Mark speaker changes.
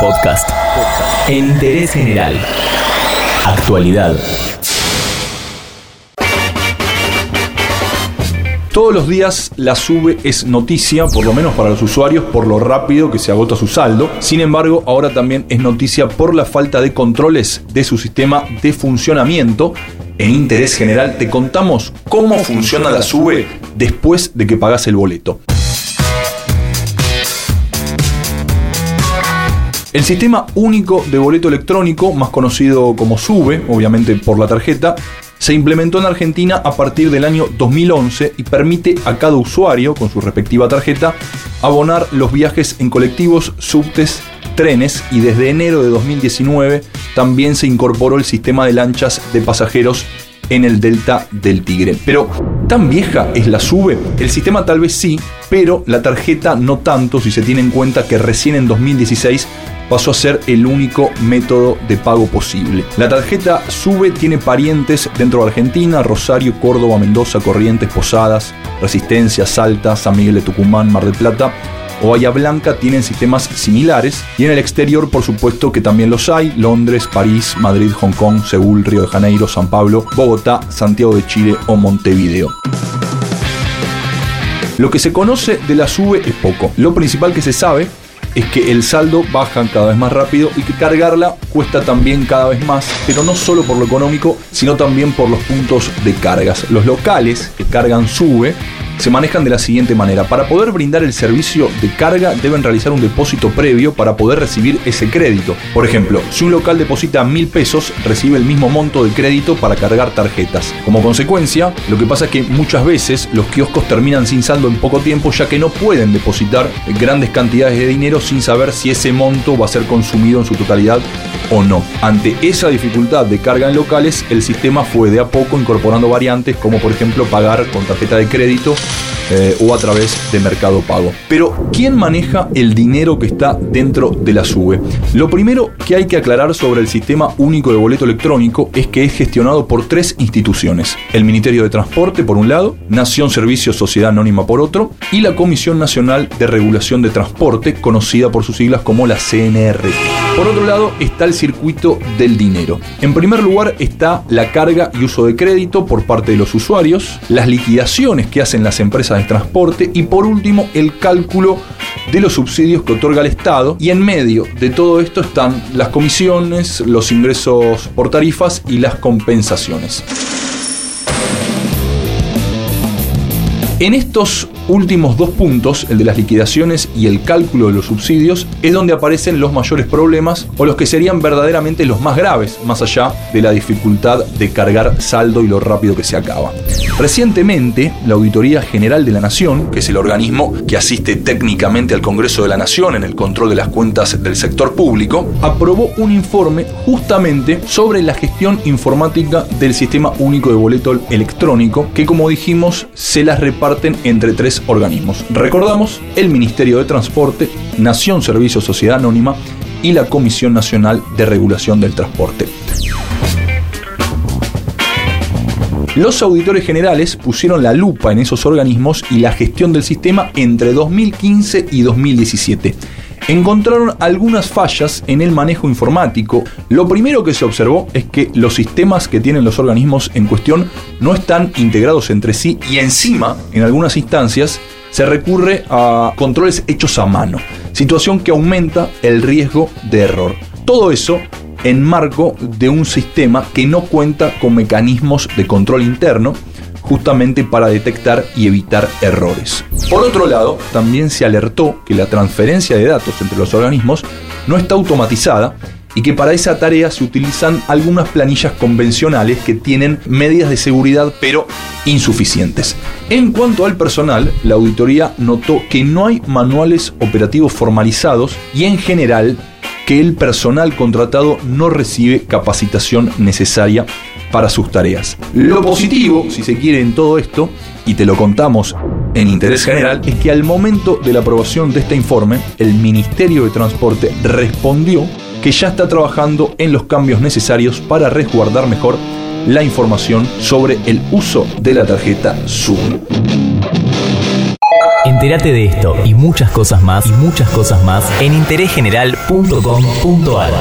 Speaker 1: Podcast. En interés general. Actualidad.
Speaker 2: Todos los días la sube es noticia, por lo menos para los usuarios, por lo rápido que se agota su saldo. Sin embargo, ahora también es noticia por la falta de controles de su sistema de funcionamiento. En interés general te contamos cómo funciona la sube después de que pagas el boleto. El sistema único de boleto electrónico, más conocido como SUBE, obviamente por la tarjeta, se implementó en Argentina a partir del año 2011 y permite a cada usuario, con su respectiva tarjeta, abonar los viajes en colectivos, subtes, trenes y desde enero de 2019 también se incorporó el sistema de lanchas de pasajeros en el delta del Tigre. Pero, ¿tan vieja es la SUBE? El sistema tal vez sí, pero la tarjeta no tanto si se tiene en cuenta que recién en 2016 pasó a ser el único método de pago posible. La tarjeta SUBE tiene parientes dentro de Argentina, Rosario, Córdoba, Mendoza, Corrientes, Posadas, Resistencia, Salta, San Miguel de Tucumán, Mar del Plata o Bahía Blanca tienen sistemas similares y en el exterior por supuesto que también los hay, Londres, París, Madrid, Hong Kong, Seúl, Río de Janeiro, San Pablo, Bogotá, Santiago de Chile o Montevideo. Lo que se conoce de la SUBE es poco. Lo principal que se sabe es que el saldo baja cada vez más rápido y que cargarla cuesta también cada vez más, pero no solo por lo económico, sino también por los puntos de cargas. Los locales que cargan sube se manejan de la siguiente manera. Para poder brindar el servicio de carga deben realizar un depósito previo para poder recibir ese crédito. Por ejemplo, si un local deposita mil pesos, recibe el mismo monto de crédito para cargar tarjetas. Como consecuencia, lo que pasa es que muchas veces los kioscos terminan sin saldo en poco tiempo ya que no pueden depositar grandes cantidades de dinero sin saber si ese monto va a ser consumido en su totalidad o no. Ante esa dificultad de carga en locales, el sistema fue de a poco incorporando variantes como por ejemplo pagar con tarjeta de crédito eh, o a través de Mercado Pago. Pero, ¿quién maneja el dinero que está dentro de la SUBE? Lo primero que hay que aclarar sobre el Sistema Único de Boleto Electrónico es que es gestionado por tres instituciones. El Ministerio de Transporte, por un lado, Nación Servicios Sociedad Anónima, por otro, y la Comisión Nacional de Regulación de Transporte, conocida por sus siglas como la CNR. Por otro lado está el circuito del dinero. En primer lugar está la carga y uso de crédito por parte de los usuarios, las liquidaciones que hacen las empresas de transporte y por último el cálculo de los subsidios que otorga el Estado y en medio de todo esto están las comisiones, los ingresos por tarifas y las compensaciones. En estos últimos dos puntos, el de las liquidaciones y el cálculo de los subsidios, es donde aparecen los mayores problemas o los que serían verdaderamente los más graves, más allá de la dificultad de cargar saldo y lo rápido que se acaba. Recientemente, la Auditoría General de la Nación, que es el organismo que asiste técnicamente al Congreso de la Nación en el control de las cuentas del sector público, aprobó un informe justamente sobre la gestión informática del Sistema Único de Boleto Electrónico, que como dijimos se las reparten entre tres organismos. Recordamos el Ministerio de Transporte, Nación Servicio Sociedad Anónima y la Comisión Nacional de Regulación del Transporte. Los auditores generales pusieron la lupa en esos organismos y la gestión del sistema entre 2015 y 2017 encontraron algunas fallas en el manejo informático. Lo primero que se observó es que los sistemas que tienen los organismos en cuestión no están integrados entre sí y encima, en algunas instancias, se recurre a controles hechos a mano, situación que aumenta el riesgo de error. Todo eso en marco de un sistema que no cuenta con mecanismos de control interno, justamente para detectar y evitar errores. Por otro lado, también se alertó que la transferencia de datos entre los organismos no está automatizada y que para esa tarea se utilizan algunas planillas convencionales que tienen medidas de seguridad pero insuficientes. En cuanto al personal, la auditoría notó que no hay manuales operativos formalizados y en general que el personal contratado no recibe capacitación necesaria para sus tareas. Lo positivo, si se quiere, en todo esto, y te lo contamos en interés general, es que al momento de la aprobación de este informe, el Ministerio de Transporte respondió que ya está trabajando en los cambios necesarios para resguardar mejor la información sobre el uso de la tarjeta Zoom.
Speaker 1: En Entérate de esto y muchas cosas más y muchas cosas más en interésgeneral.com.ar.